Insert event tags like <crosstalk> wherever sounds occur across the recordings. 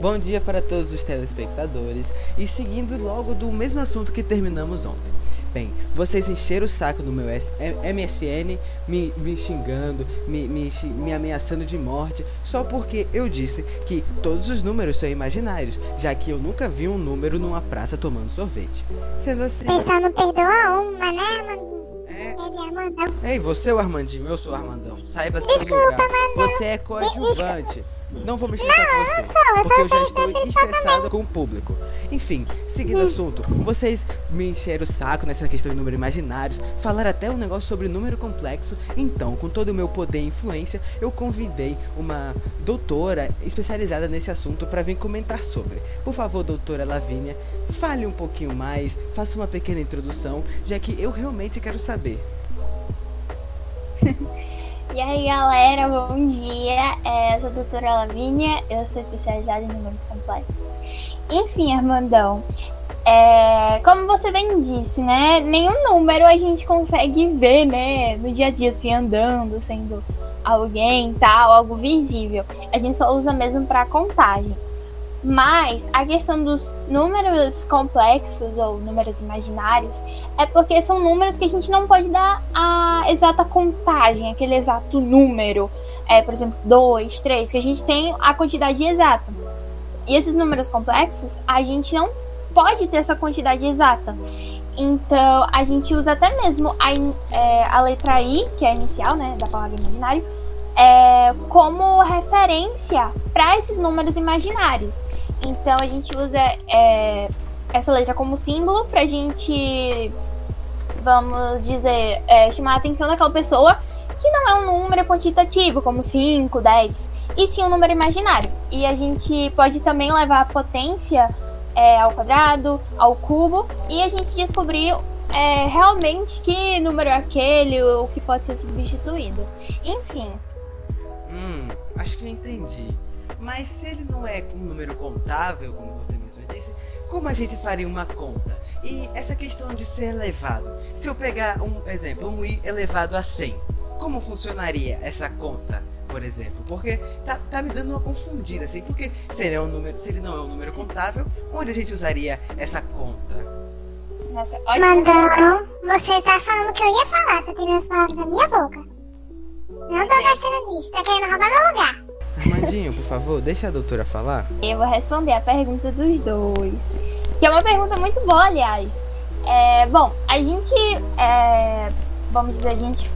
Bom dia para todos os telespectadores e seguindo logo do mesmo assunto que terminamos ontem. Bem, vocês encheram o saco no meu MSN, me, me xingando, me, me, me, ameaçando de morte, só porque eu disse que todos os números são imaginários, já que eu nunca vi um número numa praça tomando sorvete. Sendo assim. Pessoal não perdoa uma, né, Armandinho? É. Ei, você é o Armandinho, eu sou o Armandão. Saiba seu lugar. Você é coadjuvante. Não vou me estressar com você, sou, porque eu já estou estressado com o público. Enfim, seguindo o assunto, vocês me encheram o saco nessa questão de números imaginários, falaram até um negócio sobre número complexo. Então, com todo o meu poder e influência, eu convidei uma doutora especializada nesse assunto para vir comentar sobre. Por favor, doutora Lavínia, fale um pouquinho mais, faça uma pequena introdução, já que eu realmente quero saber. <laughs> E aí galera, bom dia. É, eu sou a doutora Lavínia, eu sou especializada em números complexos. Enfim, Armandão, é, como você bem disse, né? Nenhum número a gente consegue ver, né? No dia a dia, assim, andando, sendo alguém, tal, algo visível. A gente só usa mesmo para contagem. Mas a questão dos números complexos ou números imaginários é porque são números que a gente não pode dar a exata contagem, aquele exato número. É, por exemplo, 2, 3, que a gente tem a quantidade exata. E esses números complexos, a gente não pode ter essa quantidade exata. Então, a gente usa até mesmo a, é, a letra I, que é a inicial né, da palavra imaginário, como referência para esses números imaginários. Então a gente usa é, essa letra como símbolo para a gente, vamos dizer, é, chamar a atenção daquela pessoa que não é um número quantitativo, como 5, 10, e sim um número imaginário. E a gente pode também levar a potência é, ao quadrado, ao cubo, e a gente descobrir é, realmente que número é aquele, o que pode ser substituído. Enfim. Hum, acho que eu entendi. Mas se ele não é um número contável, como você mesmo disse, como a gente faria uma conta? E essa questão de ser elevado. Se eu pegar um exemplo, um i elevado a 100, como funcionaria essa conta? Por exemplo, porque tá, tá me dando uma confundida assim, porque se ele, é um número, se ele não é um número contável, onde a gente usaria essa conta? Nossa, Mandão, você tá falando que eu ia falar, você tirou as palavras da minha boca. Não tô gostando disso, tá querendo roubar meu lugar. Armandinho, por favor, deixa a doutora falar. Eu vou responder a pergunta dos dois. Que é uma pergunta muito boa, aliás. É, bom, a gente. É, vamos dizer, a gente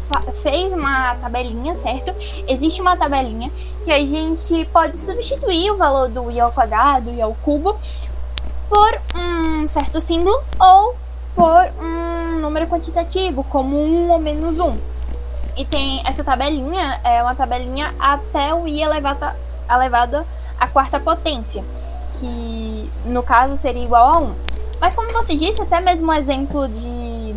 fez uma tabelinha, certo? Existe uma tabelinha que a gente pode substituir o valor do i ao quadrado e ao cubo por um certo símbolo ou por um número quantitativo, como um ou menos um. E tem essa tabelinha, é uma tabelinha até o i elevado, elevado à quarta potência, que no caso seria igual a 1. Mas como você disse, até mesmo um exemplo de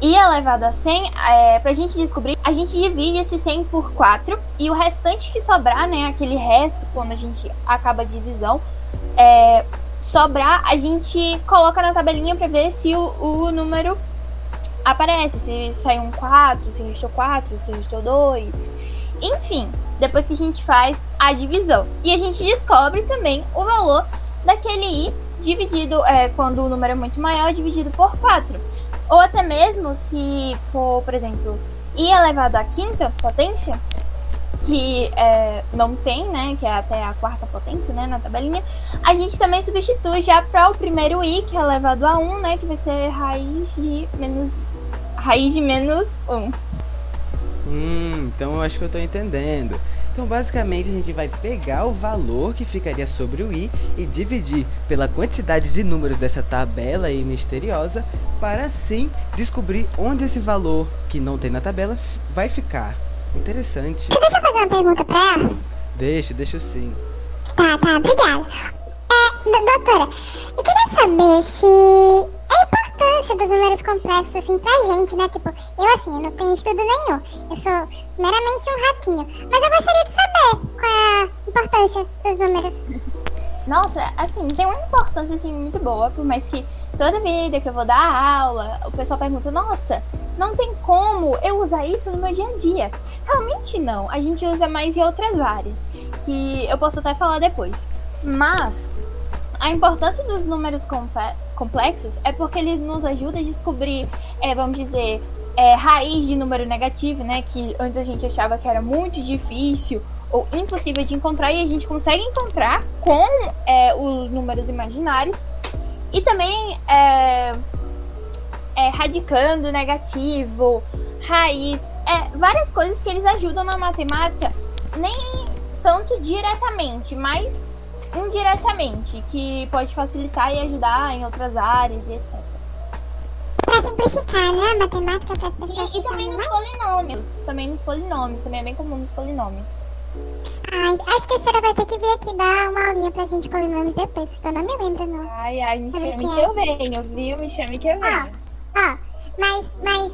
i elevado a 100, é, para a gente descobrir, a gente divide esse 100 por 4 e o restante que sobrar, né, aquele resto, quando a gente acaba a divisão, é, sobrar, a gente coloca na tabelinha para ver se o, o número aparece se saiu um 4, se restou 4, se restou 2. Enfim, depois que a gente faz a divisão. E a gente descobre também o valor daquele i dividido, é, quando o número é muito maior, dividido por 4. Ou até mesmo se for, por exemplo, i elevado à quinta potência, que é, não tem, né, que é até a quarta potência, né, na tabelinha, a gente também substitui já para o primeiro i, que é elevado a 1, né, que vai ser raiz de menos raiz de menos 1. Hum, então eu acho que eu estou entendendo. Então, basicamente, a gente vai pegar o valor que ficaria sobre o i e dividir pela quantidade de números dessa tabela aí misteriosa, para assim descobrir onde esse valor que não tem na tabela vai ficar. Interessante. Deixa eu fazer uma pergunta pra ela? Deixa, deixa sim. Tá, tá, obrigada. É, doutora, eu queria saber se importância dos números complexos, assim, pra gente, né? Tipo, eu, assim, eu não tenho estudo nenhum. Eu sou meramente um ratinho. Mas eu gostaria de saber qual é a importância dos números. Nossa, assim, tem uma importância, assim, muito boa, por mais que toda vida que eu vou dar aula, o pessoal pergunta, nossa, não tem como eu usar isso no meu dia a dia. Realmente não, a gente usa mais em outras áreas, que eu posso até falar depois. Mas a importância dos números complexos é porque ele nos ajuda a descobrir, é, vamos dizer, é, raiz de número negativo, né? Que antes a gente achava que era muito difícil ou impossível de encontrar e a gente consegue encontrar com é, os números imaginários. E também é, é, radicando negativo, raiz, é, várias coisas que eles ajudam na matemática, nem tanto diretamente, mas indiretamente, que pode facilitar e ajudar em outras áreas e etc. Pra simplificar, né? A matemática pra simplificar. Sim, e também nos polinômios. Também nos polinômios. Também é bem comum nos polinômios. Ai, acho que a senhora vai ter que vir aqui dar uma aulinha pra gente polinômios depois, porque eu não me lembro, não. Ai, ai, me chame que, que eu venho, viu? Me chame que eu venho. Ó, ó, mas, mas,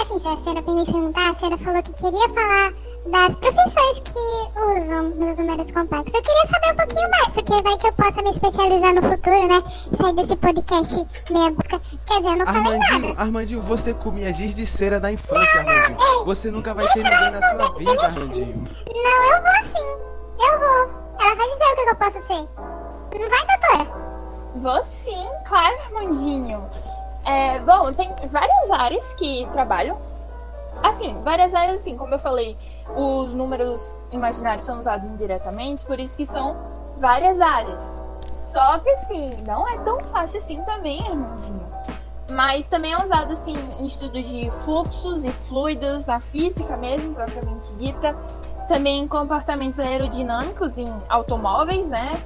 assim, se a senhora me perguntar, a senhora falou que queria falar das profissões que usam nos números complexos. Eu queria saber um pouquinho mais, porque vai que eu possa me especializar no futuro, né? Sair desse podcast meia boca. Quer dizer, eu não Armandinho, falei nada. Armandinho, você comia giz de cera da infância, Armandinho. Você nunca vai ter ninguém na sua vida, Armandinho. Não, eu vou sim. Eu vou. Ela vai dizer o que eu posso ser. Não vai, doutora? Vou sim, claro, Armandinho. É, bom, tem várias áreas que trabalham Assim, várias áreas, assim, como eu falei, os números imaginários são usados indiretamente, por isso que são várias áreas. Só que, assim, não é tão fácil assim também, Armandinho. Mas também é usado, assim, em estudos de fluxos e fluidos, na física mesmo, propriamente dita. Também em comportamentos aerodinâmicos em automóveis, né?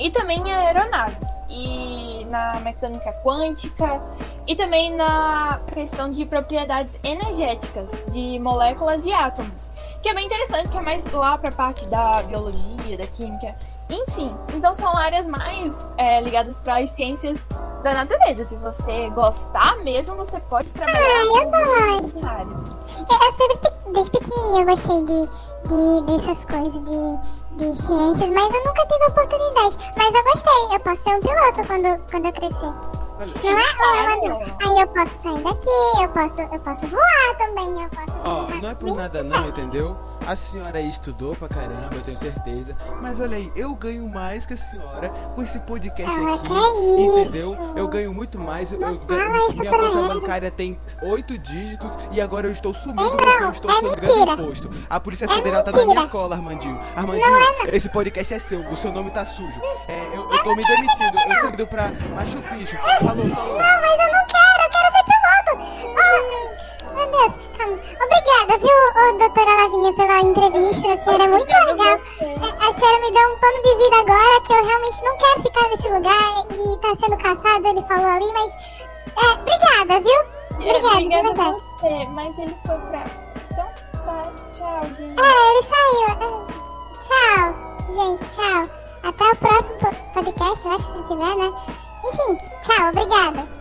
E também em aeronaves e na mecânica quântica e também na questão de propriedades energéticas de moléculas e átomos, que é bem interessante, que é mais lá para a parte da biologia, da química, enfim. Então são áreas mais é, ligadas para as ciências da natureza. Se você gostar mesmo, você pode trabalhar ah, nessas áreas. Eu sempre, desde pequenininha, eu gostei de, de, dessas coisas, de de ciências, mas eu nunca tive oportunidade. Mas eu gostei, eu posso ser um piloto quando, quando eu crescer. Não é uma, Aí eu posso sair daqui, eu posso, eu posso voar também, eu posso. Ó, oh, não é por nada não, entendeu? A senhora aí estudou pra caramba, eu tenho certeza. Mas olha aí, eu ganho mais que a senhora com esse podcast ah, aqui. É entendeu? Eu ganho muito mais. Eu, eu ganho, minha conta bancária tem oito dígitos e agora eu estou sumindo não, porque eu estou é sobrando imposto. A Polícia é Federal tá na minha cola, Armandinho. Armandinho, é esse podcast é seu, o seu nome tá sujo. É, eu, eu tô me demitindo, eu tô indo pra Machu Picchu. Falou, falou. Não, mas eu não quero, eu quero ser piloto. Oh, meu Deus, calma. Obrigada, viu, doutora Lavinha, pela entrevista. A senhora é muito legal. A senhora me deu um plano de vida agora que eu realmente não quero ficar nesse lugar e tá sendo caçado, ele falou ali, mas. É, obrigada, viu? Obrigada, obrigada. Você, mas ele foi pra. Então tá, tchau, gente. É, ele saiu. Tchau, gente, tchau. Até o próximo podcast, eu acho que se tiver, né? Enfim, tchau, obrigada.